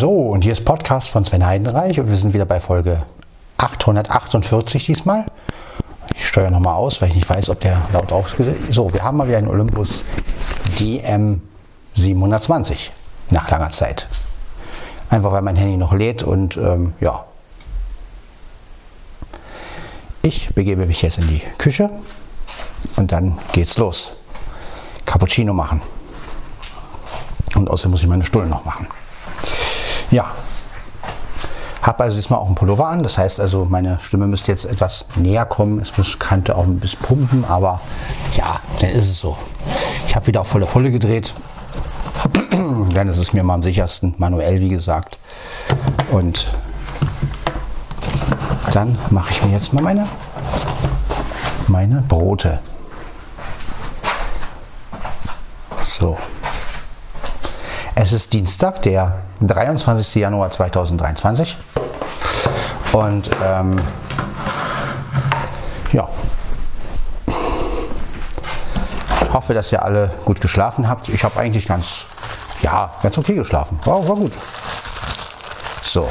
So, und hier ist Podcast von Sven Heidenreich und wir sind wieder bei Folge 848 diesmal. Ich steuere nochmal aus, weil ich nicht weiß, ob der laut aufgesetzt ist. So, wir haben mal wieder einen Olympus DM 720 nach langer Zeit. Einfach weil mein Handy noch lädt und ähm, ja. Ich begebe mich jetzt in die Küche und dann geht's los. Cappuccino machen. Und außerdem muss ich meine Stullen noch machen. Ja. Habe also diesmal auch einen Pullover an. Das heißt also, meine Stimme müsste jetzt etwas näher kommen. Es muss, könnte auch ein bisschen pumpen, aber ja, dann ist es so. Ich habe wieder auf volle Pulle gedreht. dann ist es mir mal am sichersten, manuell wie gesagt. Und dann mache ich mir jetzt mal meine, meine Brote. So. Es ist Dienstag, der 23. Januar 2023. Und ähm, ja, hoffe, dass ihr alle gut geschlafen habt. Ich habe eigentlich ganz, ja, ganz okay geschlafen. War, war gut. So.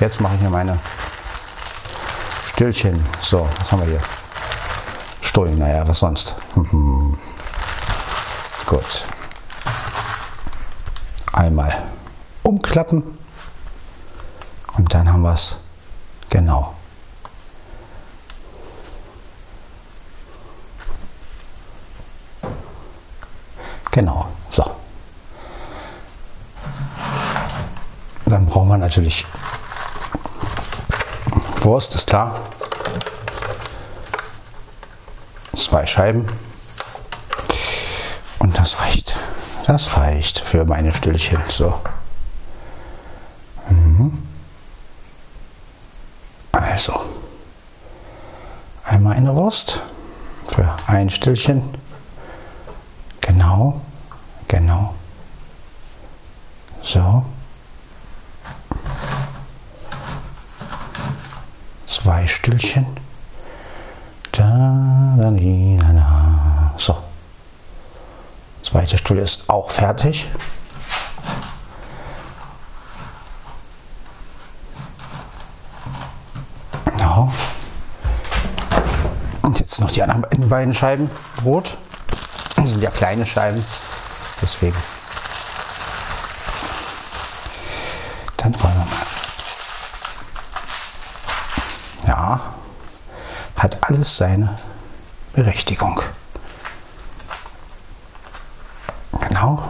Jetzt mache ich mir meine Stillchen. So, was haben wir hier? Stullen, naja, was sonst? Gut einmal umklappen und dann haben wir es genau. Genau, so. Dann brauchen wir natürlich Wurst, ist klar. Zwei Scheiben. Und das reicht. Das reicht für meine Stüllchen. So. Mhm. Also. Einmal eine Wurst für ein Stillchen. Genau. Genau. So. Zwei Stüllchen. Da, da, da, da. So. Zweite Stuhl ist auch fertig. Genau. Und jetzt noch die anderen beiden Scheiben Brot. Das sind ja kleine Scheiben. Deswegen. Dann wollen wir mal. Ja, hat alles seine Berechtigung. Genau.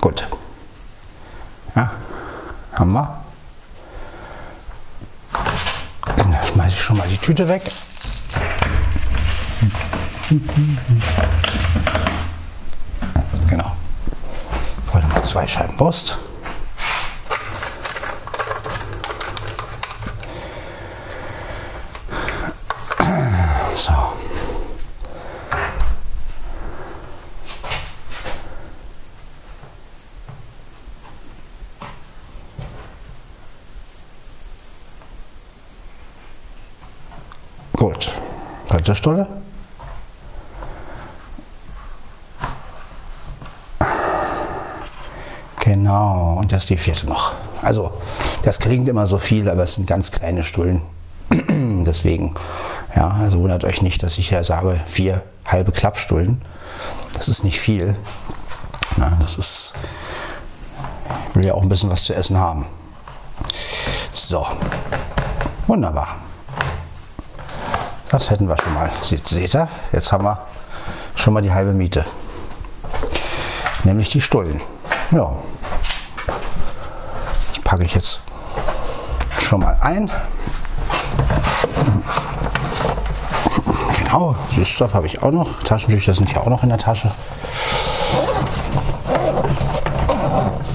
Gut. Ja, haben wir. Dann schmeiße ich schon mal die Tüte weg. Genau. Wollte mal zwei Scheiben Wurst. Gut. Stulle. Genau, und das ist die vierte noch. Also, das klingt immer so viel, aber es sind ganz kleine Stullen. Deswegen, ja, also wundert euch nicht, dass ich ja sage, vier halbe Klappstullen. Das ist nicht viel. Na, das ist, will ja auch ein bisschen was zu essen haben. So, wunderbar. Das hätten wir schon mal. Seht, seht ihr? Jetzt haben wir schon mal die halbe Miete. Nämlich die Stullen. Ja. Das packe ich jetzt schon mal ein. Genau, Süßstoff habe ich auch noch. Taschentücher sind ja auch noch in der Tasche.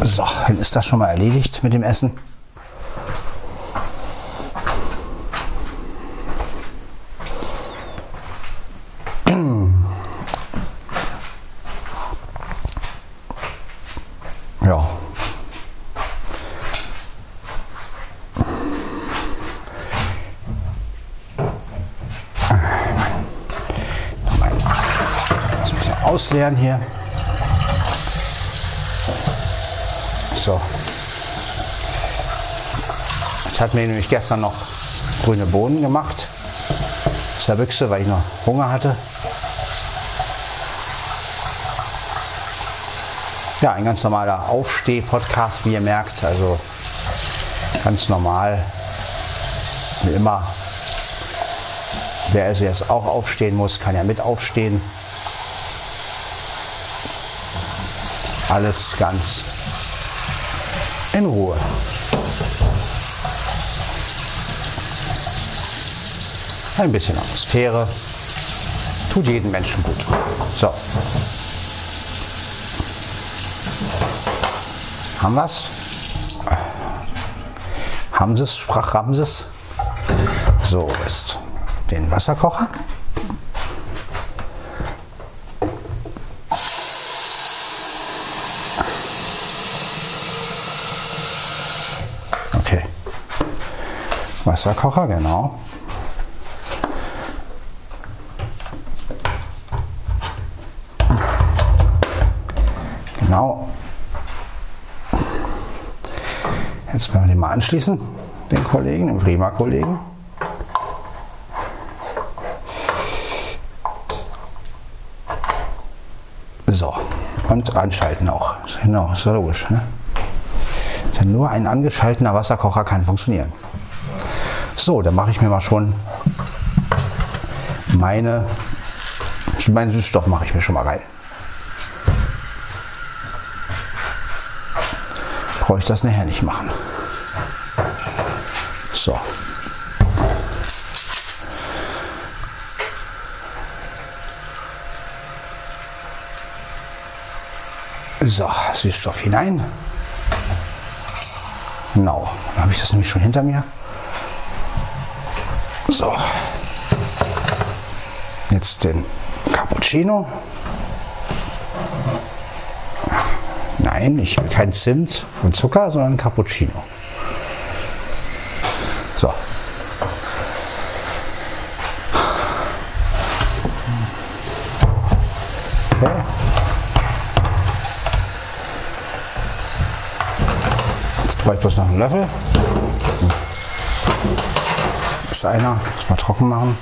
So, dann ist das schon mal erledigt mit dem Essen. Ich hatte mir nämlich gestern noch grüne Bohnen gemacht. Zur Büchse, weil ich noch Hunger hatte. Ja, ein ganz normaler Aufsteh-Podcast, wie ihr merkt. Also ganz normal, wie immer. Wer also jetzt auch aufstehen muss, kann ja mit aufstehen. Alles ganz in Ruhe. Ein bisschen Atmosphäre. Tut jedem Menschen gut. So. Haben wir's? Haben sie's? Sprach Ramses. So ist den Wasserkocher. Okay. Wasserkocher, genau. Genau. Jetzt werden wir den mal anschließen, den Kollegen, den Bremer-Kollegen. So, und anschalten auch. Genau, ist ja logisch. Ne? Denn nur ein angeschalteter Wasserkocher kann funktionieren. So, dann mache ich mir mal schon meine, meinen Süßstoff mache ich mir schon mal rein. Brauche ich das nachher nicht machen. So. So, Süßstoff hinein. Genau, dann habe ich das nämlich schon hinter mir. So. Jetzt den Cappuccino. Nein, ich will kein Zimt und Zucker, sondern Cappuccino. So. Okay. Jetzt brauche ich bloß noch einen Löffel. Ist einer. Muss mal trocken machen.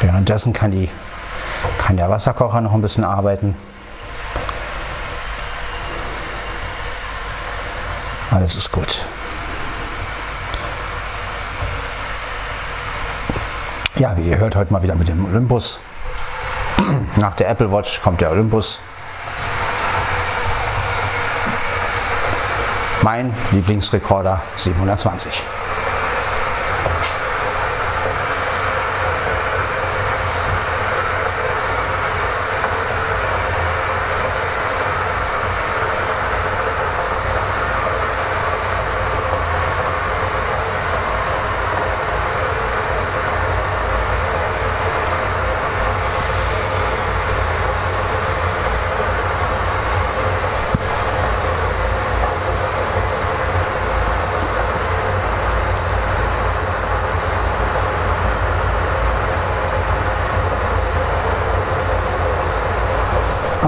Währenddessen kann, die, kann der Wasserkocher noch ein bisschen arbeiten. Alles ist gut. Ja, wie ihr hört, heute mal wieder mit dem Olympus. Nach der Apple Watch kommt der Olympus. Mein Lieblingsrekorder 720.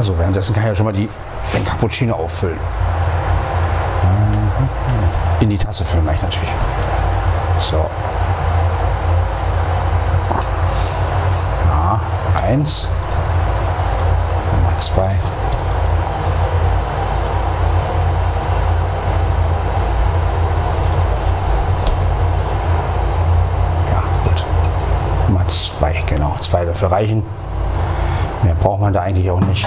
Also währenddessen kann ich ja schon mal die, den Cappuccino auffüllen. In die Tasse füllen mache ich natürlich. So. Ja, eins. Nummer zwei. Ja, gut. Nummer zwei, genau. Zwei Löffel reichen. Mehr braucht man da eigentlich auch nicht.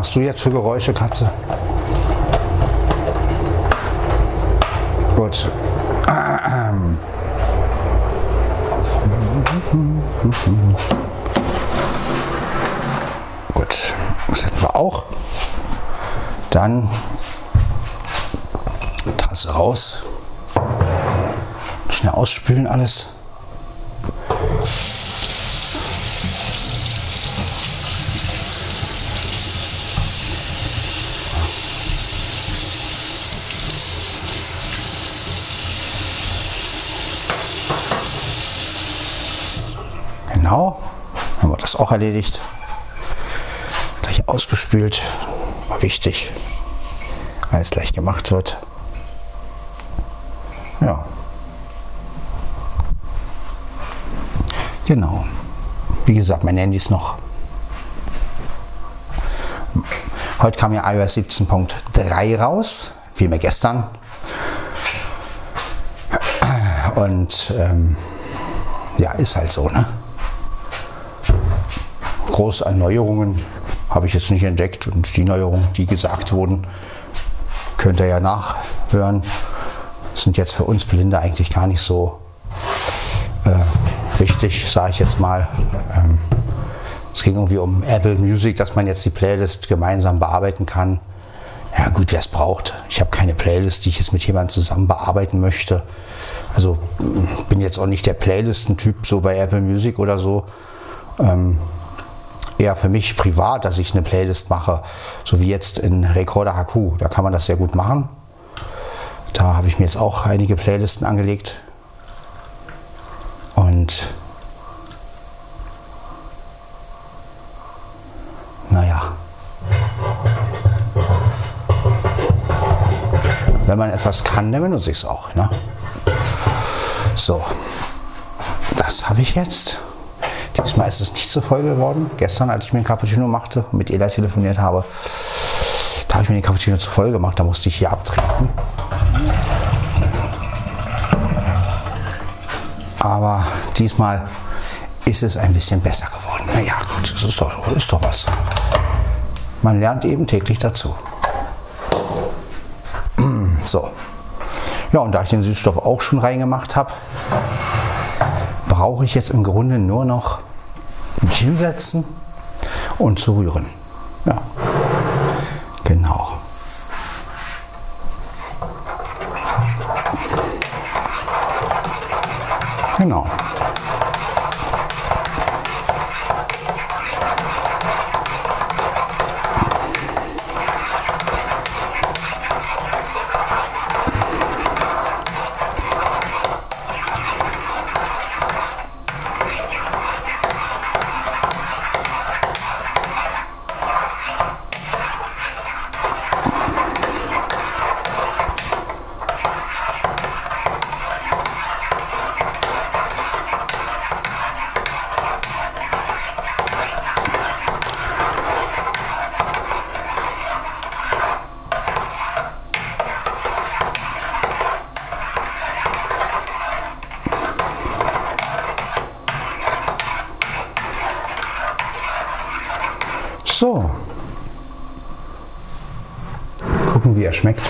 Machst du jetzt für Geräusche, Katze? Gut. Gut, das hätten wir auch. Dann Tasse raus. Schnell ausspülen alles. Genau, haben wir das auch erledigt. Gleich ausgespült, war wichtig, weil es gleich gemacht wird. Ja. Genau. Wie gesagt, mein Handy ist noch. Heute kam ja iOS 17.3 raus, vielmehr gestern. Und ähm, ja, ist halt so, ne? Große Erneuerungen habe ich jetzt nicht entdeckt und die Neuerungen, die gesagt wurden, könnt ihr ja nachhören, sind jetzt für uns Blinde eigentlich gar nicht so äh, wichtig, sage ich jetzt mal. Ähm, es ging irgendwie um Apple Music, dass man jetzt die Playlist gemeinsam bearbeiten kann. Ja gut, wer es braucht. Ich habe keine Playlist, die ich jetzt mit jemandem zusammen bearbeiten möchte. Also bin jetzt auch nicht der Playlisten-Typ so bei Apple Music oder so. Ähm, eher für mich privat, dass ich eine Playlist mache, so wie jetzt in Recorder HQ. Da kann man das sehr gut machen. Da habe ich mir jetzt auch einige Playlisten angelegt. Und naja. Wenn man etwas kann, dann benutze ich es auch. Ne? So, das habe ich jetzt. Diesmal ist es nicht so voll geworden. Gestern, als ich mir einen Cappuccino machte und mit Ela telefoniert habe, da habe ich mir den Cappuccino zu voll gemacht. Da musste ich hier abtrinken. Aber diesmal ist es ein bisschen besser geworden. Naja, gut, das ist doch, ist doch was. Man lernt eben täglich dazu. So. Ja, und da ich den Süßstoff auch schon reingemacht habe, brauche ich jetzt im Grunde nur noch hinsetzen und zu rühren. Ja, genau. Genau. Gucken, wie er schmeckt.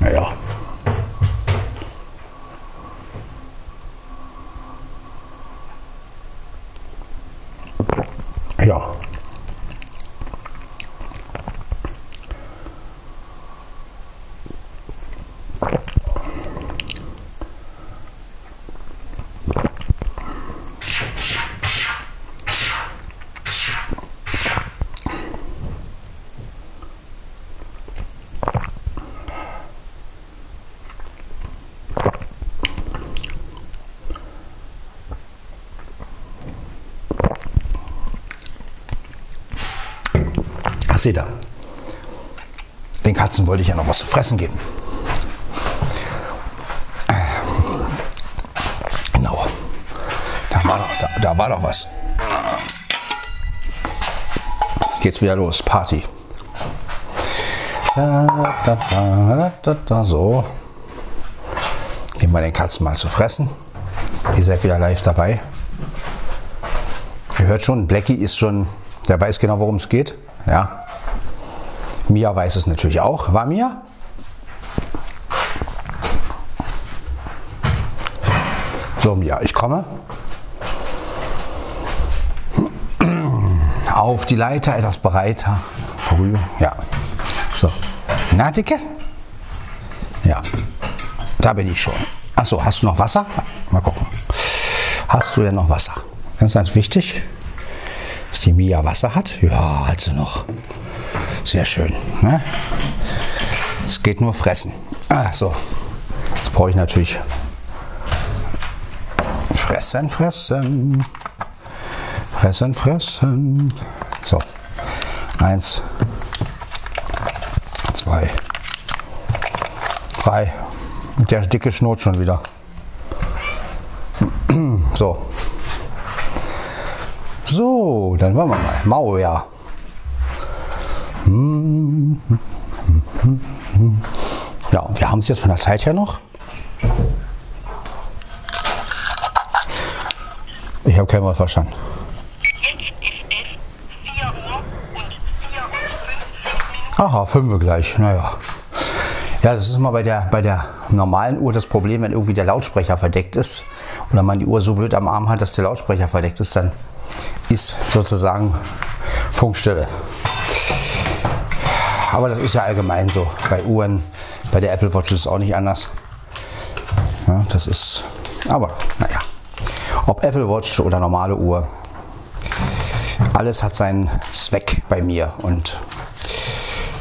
Naja. Ja. Ach, seht ihr. Den Katzen wollte ich ja noch was zu fressen geben. Genau. Da war, doch, da, da war doch was. Jetzt geht's wieder los. Party. So. Geben wir den Katzen mal zu fressen. Ihr seid wieder live dabei. Ihr hört schon, Blackie ist schon, der weiß genau, worum es geht. Ja. Mia weiß es natürlich auch. War Mia? So, Mia, ich komme. Auf die Leiter, etwas breiter. Früh, ja. So. Na? Ja. Da bin ich schon. Achso, hast du noch Wasser? Mal gucken. Hast du denn noch Wasser? Ganz, ganz wichtig, dass die Mia Wasser hat. Ja, hat sie noch. Sehr schön. Ne? Es geht nur fressen. Ah, so. Jetzt brauche ich natürlich fressen, fressen. Fressen, fressen. So. Eins. Zwei. Drei. Der dicke Schnurrt schon wieder. So. So, dann wollen wir mal. Mau, ja. Wir haben es jetzt von der Zeit her noch. Ich habe kein Wort verstanden. Aha, fünf Uhr gleich. Naja. Ja, das ist immer bei der, bei der normalen Uhr das Problem, wenn irgendwie der Lautsprecher verdeckt ist oder man die Uhr so blöd am Arm hat, dass der Lautsprecher verdeckt ist, dann ist sozusagen Funkstille. Aber das ist ja allgemein so. Bei Uhren, bei der Apple Watch ist es auch nicht anders. Ja, das ist, aber naja. Ob Apple Watch oder normale Uhr, alles hat seinen Zweck bei mir. Und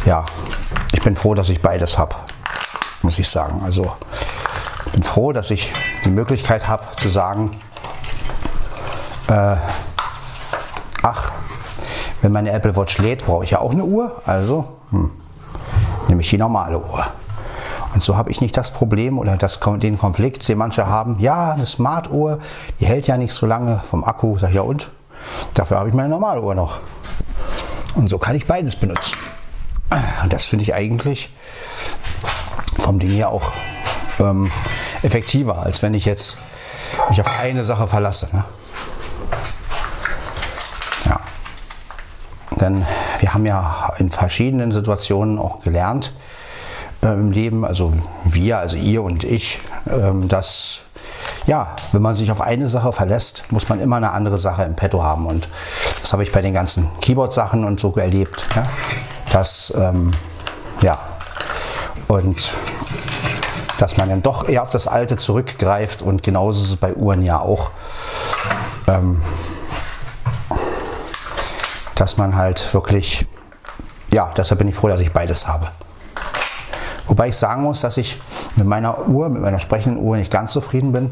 ja, ich bin froh, dass ich beides habe, muss ich sagen. Also ich bin froh, dass ich die Möglichkeit habe zu sagen, äh, ach, wenn meine Apple Watch lädt, brauche ich ja auch eine Uhr. Also hm, nehme ich die normale Uhr. Und so habe ich nicht das Problem oder das, den Konflikt, den manche haben. Ja, eine Smart-Uhr, die hält ja nicht so lange vom Akku. Sag ich, ja und? Dafür habe ich meine normale Uhr noch. Und so kann ich beides benutzen. Und das finde ich eigentlich vom Ding her auch ähm, effektiver, als wenn ich jetzt mich auf eine Sache verlasse. Ne? Ja. Denn wir haben ja in verschiedenen Situationen auch gelernt äh, im Leben, also wir, also ihr und ich, ähm, dass ja, wenn man sich auf eine Sache verlässt, muss man immer eine andere Sache im Petto haben. Und das habe ich bei den ganzen Keyboard-Sachen und so erlebt. Ja? Dass, ähm, ja, und dass man dann doch eher auf das Alte zurückgreift und genauso ist es bei Uhren ja auch. Ähm, dass man halt wirklich, ja, deshalb bin ich froh, dass ich beides habe. Wobei ich sagen muss, dass ich mit meiner Uhr, mit meiner sprechenden Uhr nicht ganz zufrieden bin,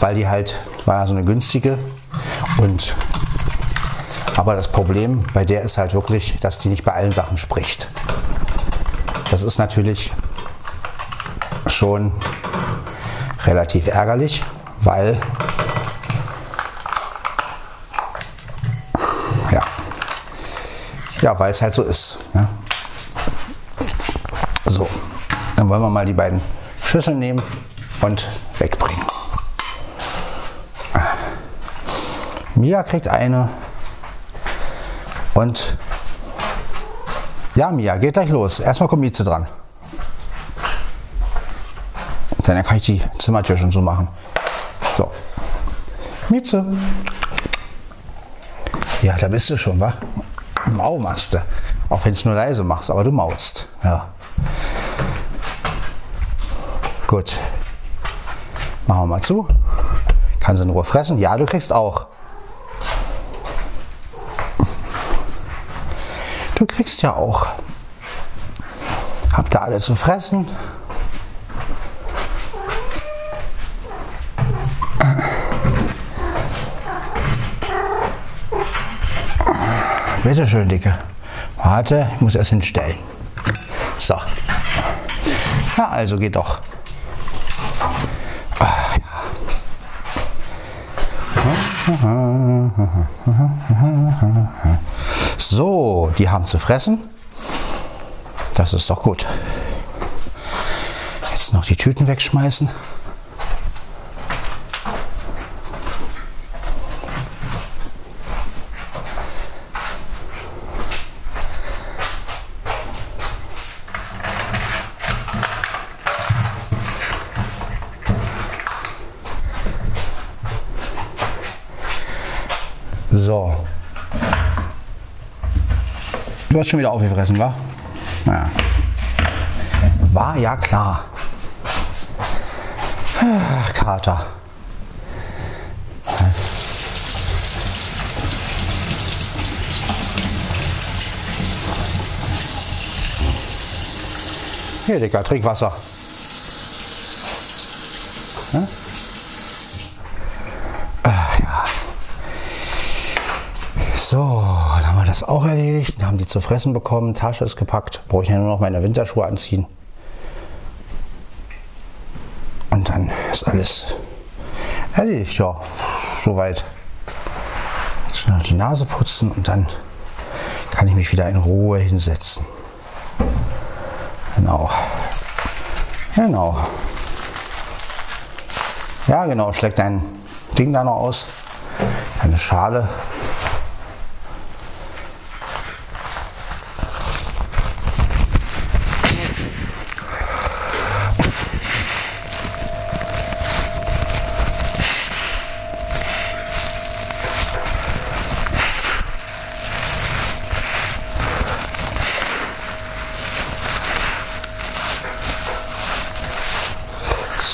weil die halt, war ja so eine günstige und aber das Problem bei der ist halt wirklich, dass die nicht bei allen Sachen spricht. Das ist natürlich schon relativ ärgerlich, weil ja weil es halt so ist. Ne? So, dann wollen wir mal die beiden Schüsseln nehmen und wegbringen. Mia kriegt eine und ja, Mia, geht gleich los. Erstmal kommt Mieze dran. Dann kann ich die Zimmertür schon so machen. So. Mieze. Ja, da bist du schon, wa? Mau machst du. Auch wenn es nur leise machst, aber du maust. Ja. Gut. Machen wir mal zu. Kann sie in Ruhe fressen? Ja, du kriegst auch. Du kriegst ja auch. Habt ihr alle zu fressen? Bitte schön, Dicke. Warte, ich muss erst hinstellen. So. Ja, also geht doch. Ja. So, die haben zu fressen. Das ist doch gut. Jetzt noch die Tüten wegschmeißen. So. Hast schon wieder aufgefressen, wa? Naja. War ja klar. Kater. Hier, Dicker, trink Wasser. So, dann haben wir das auch erledigt. Dann haben die zu fressen bekommen, Tasche ist gepackt. Brauche ich ja nur noch meine Winterschuhe anziehen. Und dann ist alles erledigt, ja, soweit. Jetzt noch die Nase putzen und dann kann ich mich wieder in Ruhe hinsetzen. Genau. Genau. Ja, genau. Schlägt dein Ding da noch aus. Eine Schale.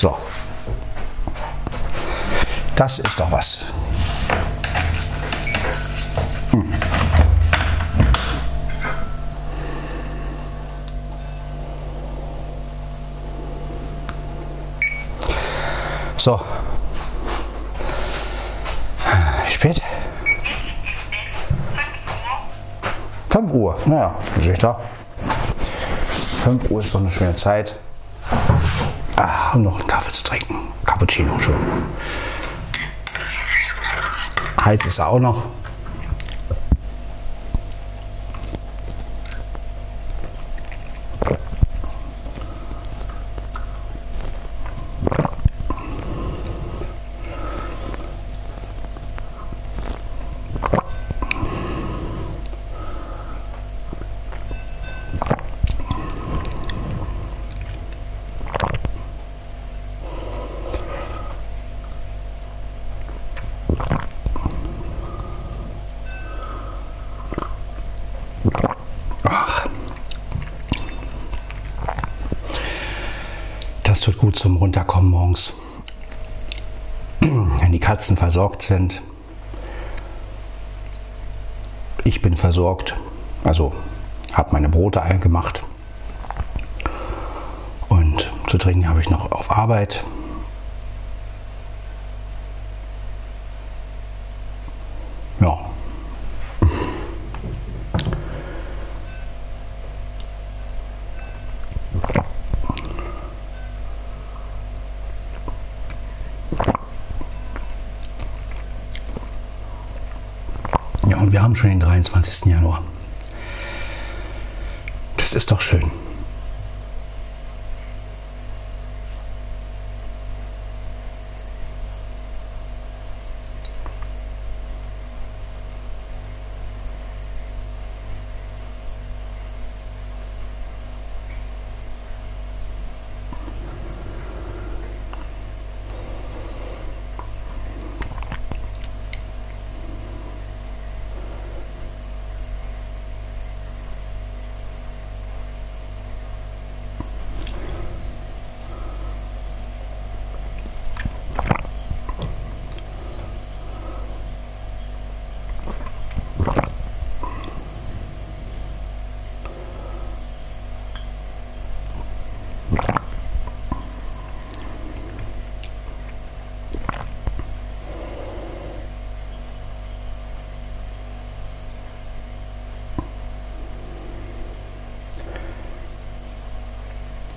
So. Das ist doch was. Hm. So. Spät? 5 Uhr. Naja, ich da. 5 Uhr ist doch eine schöne Zeit. Ah, um noch einen Kaffee zu trinken. Cappuccino schon. Heiß ist er auch noch. Das tut gut zum Runterkommen morgens. Wenn die Katzen versorgt sind. Ich bin versorgt. Also habe meine Brote eingemacht. Und zu trinken habe ich noch auf Arbeit. Ja. Ja, und wir haben schon den 23. Januar. Das ist doch schön.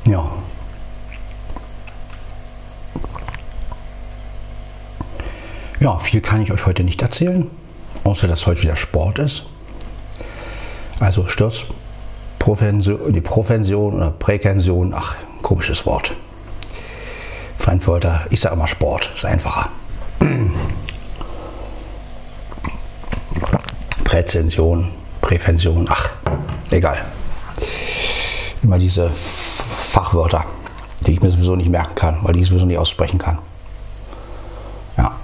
Ja. Ja, viel kann ich euch heute nicht erzählen, außer dass heute wieder Sport ist. Also Sturzprävention, die Prävention oder Präkension, ach, komisches Wort. Frankfurter, ich sage immer Sport, ist einfacher. Präzension, Prävention, ach, egal. Immer diese Fachwörter, die ich mir sowieso nicht merken kann, weil ich sowieso nicht aussprechen kann. Ja.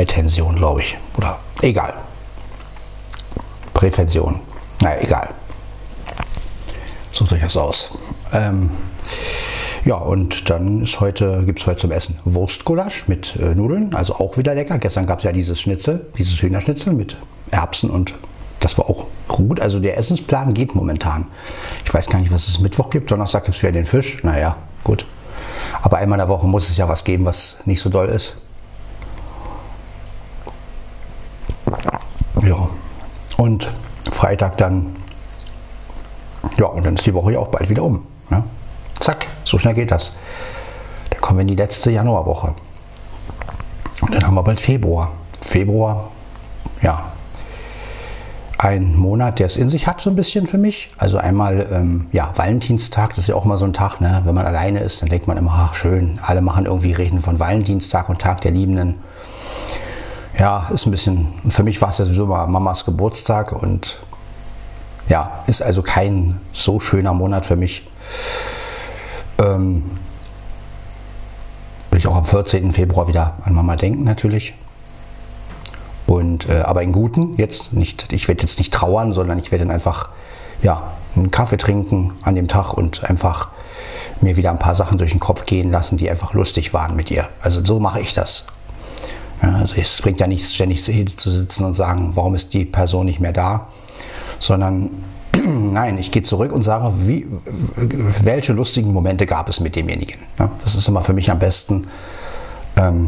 Prätension, glaube ich. Oder egal. Prävention. Naja, egal. Sucht euch das aus. Ähm, ja, und dann heute, gibt es heute zum Essen Wurstgulasch mit äh, Nudeln, also auch wieder lecker. Gestern gab es ja dieses Schnitzel, dieses Hühnerschnitzel mit Erbsen und das war auch gut. Also der Essensplan geht momentan. Ich weiß gar nicht, was es Mittwoch gibt. Donnerstag gibt es wieder den Fisch. Naja, gut. Aber einmal in der Woche muss es ja was geben, was nicht so doll ist. Ja. Und Freitag dann, ja, und dann ist die Woche ja auch bald wieder um. Ne? Zack, so schnell geht das. Dann kommen wir in die letzte Januarwoche. Und dann haben wir bald Februar. Februar, ja, ein Monat, der es in sich hat, so ein bisschen für mich. Also einmal, ähm, ja, Valentinstag, das ist ja auch mal so ein Tag, ne? wenn man alleine ist, dann denkt man immer, ach schön, alle machen irgendwie Reden von Valentinstag und Tag der Liebenden. Ja, ist ein bisschen, für mich war es ja sowieso mal Mamas Geburtstag und ja, ist also kein so schöner Monat für mich. Ähm, will ich auch am 14. Februar wieder an Mama denken natürlich. Und, äh, aber in guten, jetzt nicht, ich werde jetzt nicht trauern, sondern ich werde dann einfach ja, einen Kaffee trinken an dem Tag und einfach mir wieder ein paar Sachen durch den Kopf gehen lassen, die einfach lustig waren mit ihr. Also so mache ich das. Ja, also es bringt ja nichts, ständig zu sitzen und sagen, warum ist die Person nicht mehr da, sondern nein, ich gehe zurück und sage, wie, welche lustigen Momente gab es mit demjenigen. Ja, das ist immer für mich am besten. Ähm,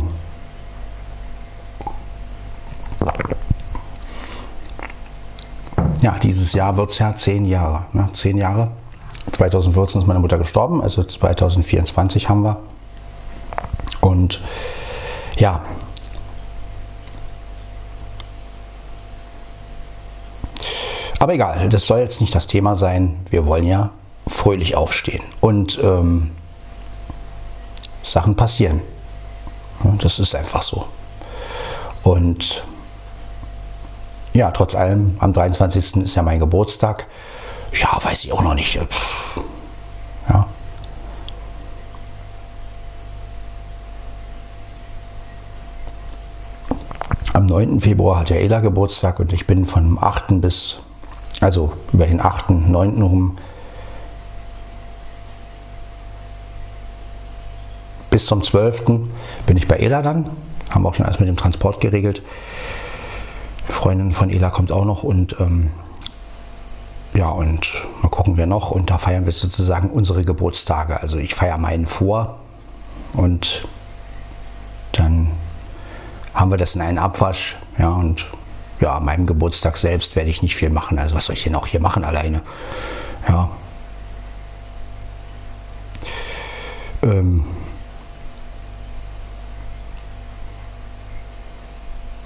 ja, dieses Jahr wird es ja zehn Jahre. Ne? Zehn Jahre. 2014 ist meine Mutter gestorben, also 2024 haben wir. Und ja, aber egal, das soll jetzt nicht das Thema sein. Wir wollen ja fröhlich aufstehen. Und ähm, Sachen passieren. Das ist einfach so. Und ja, trotz allem, am 23. ist ja mein Geburtstag. Ja, weiß ich auch noch nicht. Ja. Am 9. Februar hat ja Ela Geburtstag und ich bin von 8. bis, also über den 8., 9. rum bis zum 12. bin ich bei Ela dann. Haben auch schon alles mit dem Transport geregelt. Freundin von Ela kommt auch noch und ähm, ja, und mal gucken wir noch. Und da feiern wir sozusagen unsere Geburtstage. Also ich feiere meinen vor und dann haben wir das in einen Abwasch. Ja, und ja, an meinem Geburtstag selbst werde ich nicht viel machen. Also was soll ich denn auch hier machen alleine? Ja. Ähm,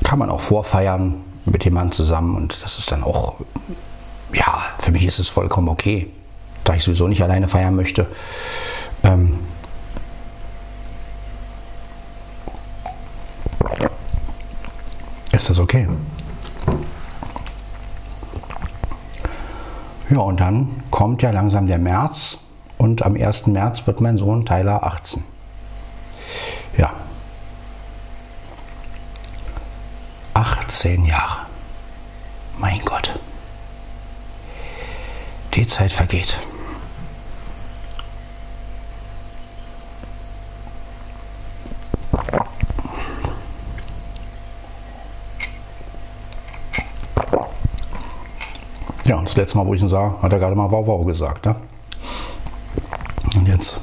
kann man auch vorfeiern mit jemandem zusammen und das ist dann auch, ja, für mich ist es vollkommen okay, da ich sowieso nicht alleine feiern möchte. Ähm, ist das okay. Ja, und dann kommt ja langsam der März und am 1. März wird mein Sohn Tyler 18. Ja, 18 Jahre. Mein Gott. Die Zeit vergeht. Das letzte Mal, wo ich ihn sah, hat er gerade mal Wow Wow gesagt. Ne? Und jetzt.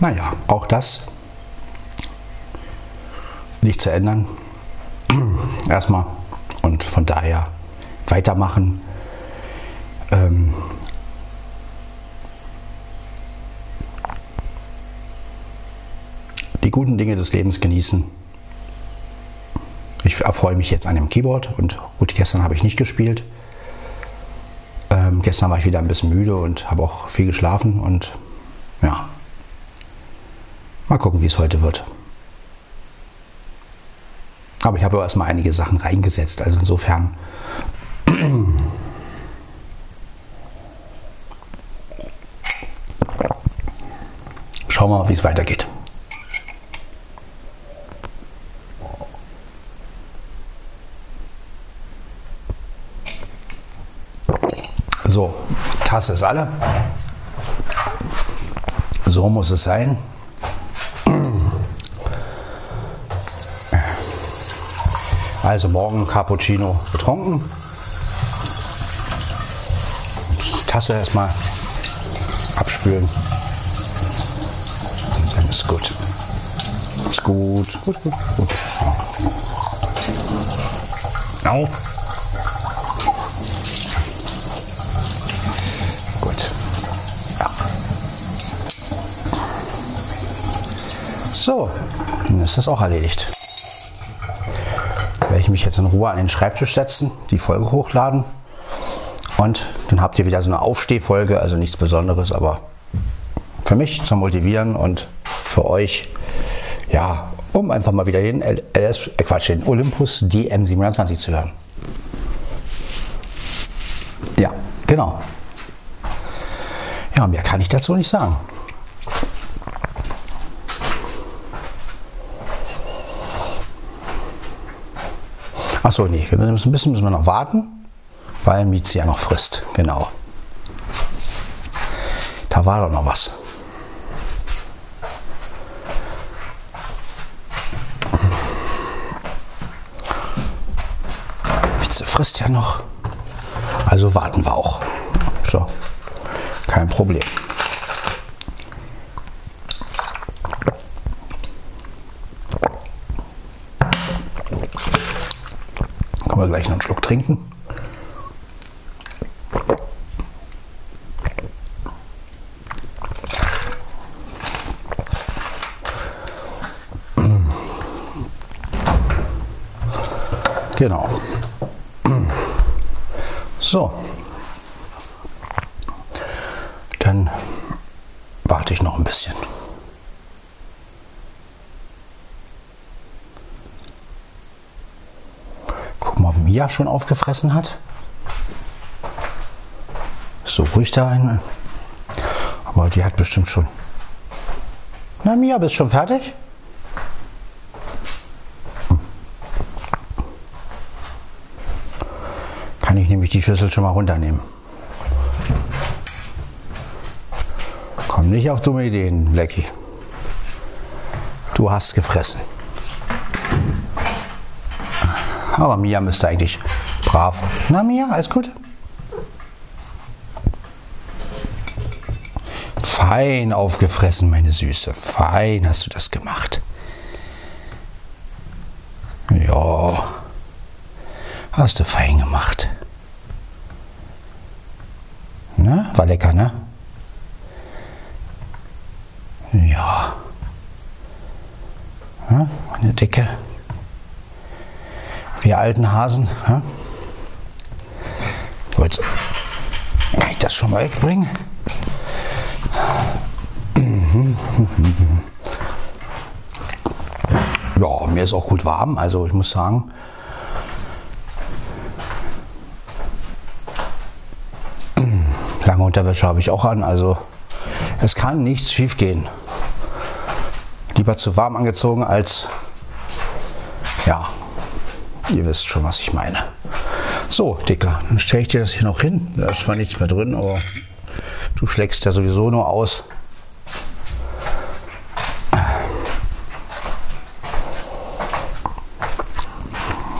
Naja, auch das nicht zu ändern. Erstmal und von daher weitermachen. Ähm, die guten Dinge des Lebens genießen. Ich erfreue mich jetzt an dem Keyboard und gut, gestern habe ich nicht gespielt. Ähm, gestern war ich wieder ein bisschen müde und habe auch viel geschlafen und ja, mal gucken, wie es heute wird. Aber ich habe erstmal einige Sachen reingesetzt. Also insofern. Schauen wir mal, wie es weitergeht. So, Tasse ist alle. So muss es sein. Also morgen Cappuccino getrunken. Tasse erstmal abspülen. Und dann ist gut. Ist gut, gut, gut, gut. Ja. Au. Gut. Ja. So, dann ist das auch erledigt. Werde ich mich jetzt in Ruhe an den Schreibtisch setzen, die Folge hochladen und dann habt ihr wieder so eine Aufstehfolge, also nichts Besonderes, aber für mich zum Motivieren und für euch, ja, um einfach mal wieder den, LS, äh Quatsch, den Olympus DM27 zu hören. Ja, genau. Ja, mehr kann ich dazu nicht sagen. Achso, nee, ein bisschen müssen wir noch warten, weil Mietze ja noch frisst. Genau. Da war doch noch was. Mietze frisst ja noch. Also warten wir auch. So, kein Problem. Wir gleich noch einen Schluck trinken. Genau. So. Dann warte ich noch ein bisschen. Mia schon aufgefressen hat. So ruhig da ein. Aber die hat bestimmt schon. Na Mia, bist schon fertig? Hm. Kann ich nämlich die Schüssel schon mal runternehmen. Komm nicht auf dumme Ideen, Blackie. Du hast gefressen. Aber Mia müsste eigentlich brav. Na Mia, alles gut? Fein aufgefressen, meine Süße. Fein hast du das gemacht. Ja, hast du fein gemacht. Na, war lecker, ne? Ja. ja meine Dicke. Wir alten Hasen. Ja? Gut. Kann ich das schon mal wegbringen? Ja, mir ist auch gut warm. Also ich muss sagen, lange Unterwäsche habe ich auch an. Also es kann nichts schief gehen. Lieber zu warm angezogen als ja, Ihr wisst schon, was ich meine. So, Dicker, dann stelle ich dir das hier noch hin. Da ist zwar nichts mehr drin, aber du schlägst ja sowieso nur aus.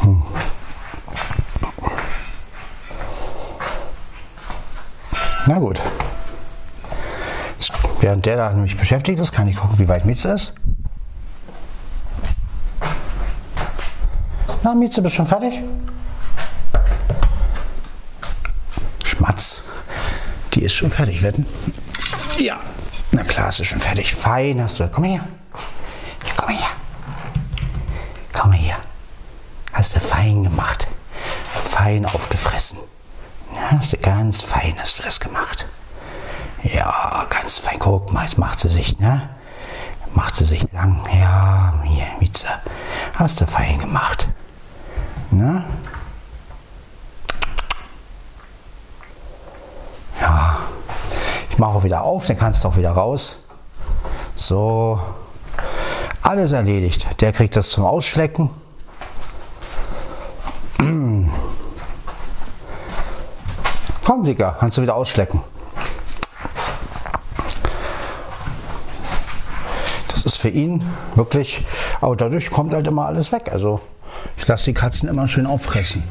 Hm. Na gut. Während der da nämlich beschäftigt ist, kann ich gucken, wie weit Mietz ist. Na, Mieze, bist du schon fertig? Schmatz. Die ist schon fertig, wetten? Ja. Na klar, ist schon fertig. Fein hast du. Komm her. Komm her. Komm her. Hast du fein gemacht. Fein aufgefressen. Hast du ganz fein hast du das gemacht. Ja, ganz fein. Guck mal, jetzt macht sie sich, ne? Macht sie sich lang. Ja, hier, Mieze. Hast du fein gemacht. Ne? Ja, ich mache auch wieder auf, dann kannst du auch wieder raus. So, alles erledigt. Der kriegt das zum Ausschlecken. Komm, Dicker, kannst du wieder ausschlecken. Das ist für ihn wirklich, aber dadurch kommt halt immer alles weg. Also ich lasse die Katzen immer schön auffressen.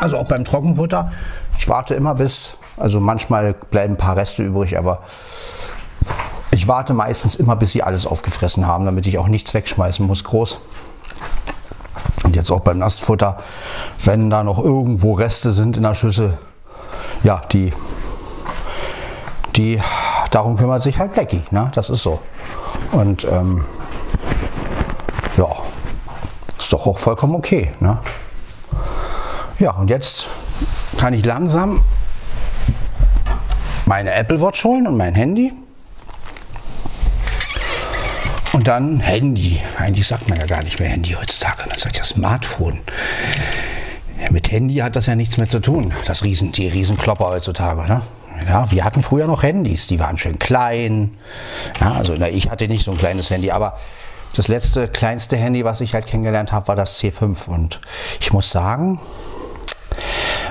Also auch beim Trockenfutter. Ich warte immer bis, also manchmal bleiben ein paar Reste übrig, aber ich warte meistens immer, bis sie alles aufgefressen haben, damit ich auch nichts wegschmeißen muss, groß. Und jetzt auch beim Nassfutter, wenn da noch irgendwo Reste sind in der Schüssel, ja, die, die, darum kümmert sich halt Blackie, ne? das ist so. Und ähm, ja, ist doch auch vollkommen okay. Ne? Ja, und jetzt kann ich langsam meine Apple Watch holen und mein Handy. Und dann Handy. Eigentlich sagt man ja gar nicht mehr Handy heutzutage. Man sagt ja Smartphone. Mit Handy hat das ja nichts mehr zu tun. Das Riesen, die Riesenklopper heutzutage. Ne? Ja, wir hatten früher noch Handys, die waren schön klein. Ja, also na, ich hatte nicht so ein kleines Handy, aber das letzte kleinste Handy, was ich halt kennengelernt habe, war das C5. Und ich muss sagen,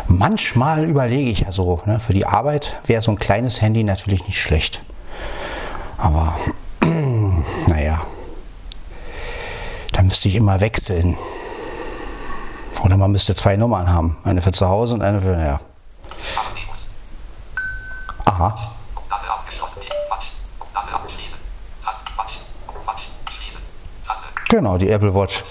manchmal überlege ich ja so, ne, für die Arbeit wäre so ein kleines Handy natürlich nicht schlecht. Aber naja, da müsste ich immer wechseln. Oder man müsste zwei Nummern haben. Eine für zu Hause und eine für, naja. Aha. Genau, die Apple Watch.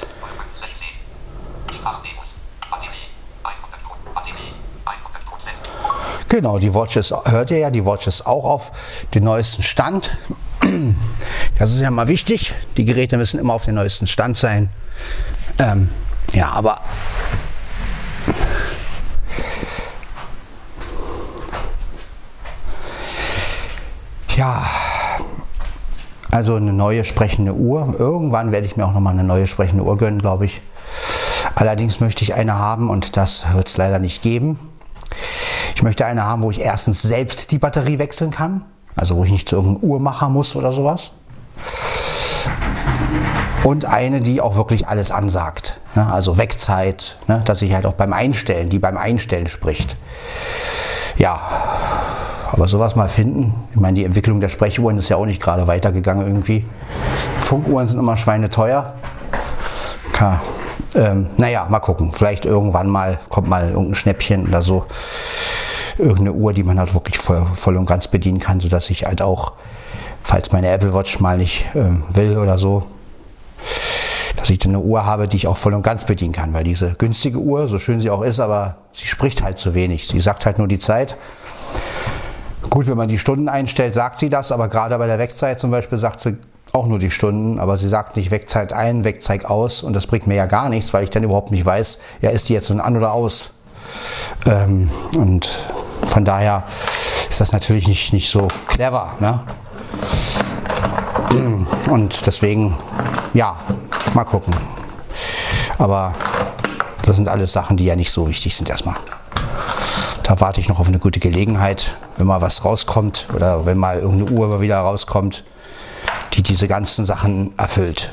Genau, die Watch ist, hört ihr ja, die Watch ist auch auf den neuesten Stand. Das ist ja mal wichtig. Die Geräte müssen immer auf den neuesten Stand sein. Ähm, ja, aber ja, also eine neue sprechende Uhr. Irgendwann werde ich mir auch nochmal eine neue sprechende Uhr gönnen, glaube ich. Allerdings möchte ich eine haben und das wird es leider nicht geben. Ich möchte eine haben, wo ich erstens selbst die Batterie wechseln kann. Also wo ich nicht zu irgendeinem Uhrmacher muss oder sowas. Und eine, die auch wirklich alles ansagt. Ne? Also Wegzeit, ne? dass ich halt auch beim Einstellen, die beim Einstellen spricht. Ja, aber sowas mal finden. Ich meine, die Entwicklung der Sprechuhren ist ja auch nicht gerade weitergegangen irgendwie. Funkuhren sind immer schweineteuer. Ka ähm, naja, mal gucken. Vielleicht irgendwann mal kommt mal irgendein Schnäppchen oder so. Irgendeine Uhr, die man halt wirklich voll, voll und ganz bedienen kann, sodass ich halt auch, falls meine Apple Watch mal nicht ähm, will oder so, dass ich dann eine Uhr habe, die ich auch voll und ganz bedienen kann. Weil diese günstige Uhr, so schön sie auch ist, aber sie spricht halt zu wenig. Sie sagt halt nur die Zeit Gut, wenn man die Stunden einstellt, sagt sie das, aber gerade bei der Wegzeit zum Beispiel sagt sie auch nur die Stunden, aber sie sagt nicht Wegzeit ein, Wegzeit aus und das bringt mir ja gar nichts, weil ich dann überhaupt nicht weiß, ja, ist die jetzt nun an oder aus. Ähm, und von daher ist das natürlich nicht, nicht so clever. Ne? Und deswegen, ja, mal gucken. Aber das sind alles Sachen, die ja nicht so wichtig sind erstmal. Da warte ich noch auf eine gute Gelegenheit, wenn mal was rauskommt oder wenn mal irgendeine Uhr wieder rauskommt, die diese ganzen Sachen erfüllt.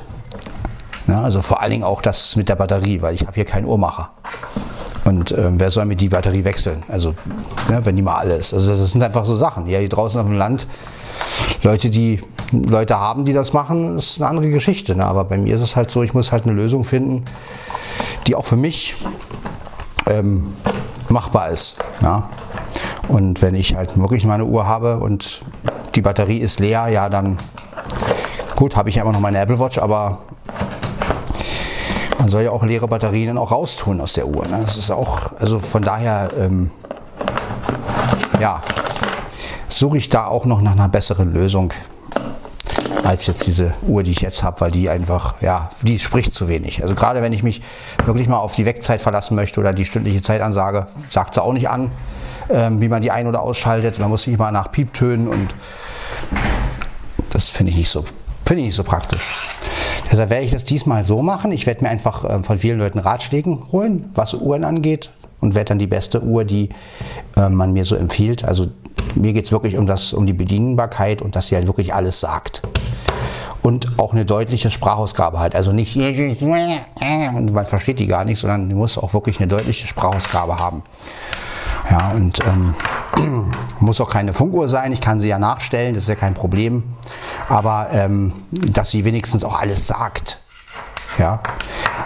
Ja, also vor allen Dingen auch das mit der Batterie, weil ich habe hier keinen Uhrmacher. Und ähm, wer soll mir die Batterie wechseln? Also, ne, wenn die mal alle ist. Also das sind einfach so Sachen. Ja, hier draußen auf dem Land, Leute, die Leute haben, die das machen, ist eine andere Geschichte. Ne? Aber bei mir ist es halt so, ich muss halt eine Lösung finden, die auch für mich ähm, machbar ist. Ja? Und wenn ich halt wirklich meine Uhr habe und die Batterie ist leer, ja, dann gut, habe ich ja immer noch meine Apple Watch, aber man soll ja auch leere Batterien dann auch raustun aus der Uhr. Ne? Das ist auch, also von daher, ähm, ja, suche ich da auch noch nach einer besseren Lösung als jetzt diese Uhr, die ich jetzt habe, weil die einfach, ja, die spricht zu wenig. Also gerade wenn ich mich wirklich mal auf die Wegzeit verlassen möchte oder die stündliche Zeitansage, sagt sie auch nicht an, ähm, wie man die ein- oder ausschaltet. Man muss nicht mal nach Pieptönen und das finde ich nicht so, finde ich nicht so praktisch. Deshalb werde ich das diesmal so machen. Ich werde mir einfach äh, von vielen Leuten Ratschlägen holen, was Uhren angeht und werde dann die beste Uhr, die äh, man mir so empfiehlt. Also mir geht es wirklich um, das, um die Bedienbarkeit und dass sie halt wirklich alles sagt und auch eine deutliche Sprachausgabe hat. Also nicht und man versteht die gar nicht, sondern die muss auch wirklich eine deutliche Sprachausgabe haben. Ja, und ähm, muss auch keine Funkuhr sein. Ich kann sie ja nachstellen, das ist ja kein Problem. Aber ähm, dass sie wenigstens auch alles sagt. Ja.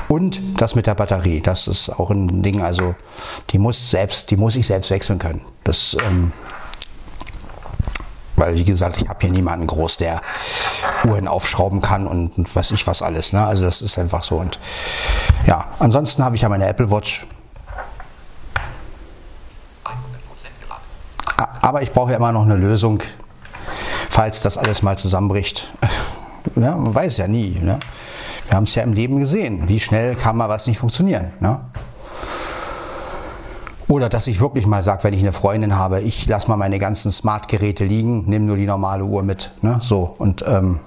Und das mit der Batterie, das ist auch ein Ding. Also die muss selbst, die muss ich selbst wechseln können. Das ähm, Weil, wie gesagt, ich habe hier niemanden groß, der Uhren aufschrauben kann und, und was ich was alles. Ne? Also das ist einfach so. Und ja, ansonsten habe ich ja meine Apple Watch. Aber ich brauche ja immer noch eine Lösung, falls das alles mal zusammenbricht. Ja, man weiß ja nie. Ne? Wir haben es ja im Leben gesehen. Wie schnell kann mal was nicht funktionieren? Ne? Oder dass ich wirklich mal sage, wenn ich eine Freundin habe, ich lasse mal meine ganzen Smart-Geräte liegen, nehme nur die normale Uhr mit. Ne? So, und ähm,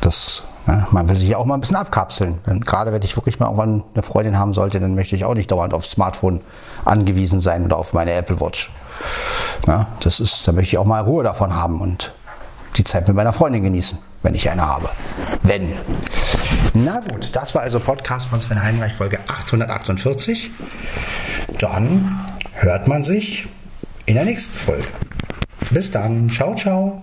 das, ne? man will sich ja auch mal ein bisschen abkapseln. Denn gerade wenn ich wirklich mal irgendwann eine Freundin haben sollte, dann möchte ich auch nicht dauernd aufs Smartphone angewiesen sein oder auf meine Apple Watch. Ne? Das ist, da möchte ich auch mal Ruhe davon haben und die Zeit mit meiner Freundin genießen, wenn ich eine habe. Wenn. Na gut, das war also Podcast von Sven Heinreich, Folge 848. Dann hört man sich in der nächsten Folge. Bis dann. Ciao, ciao.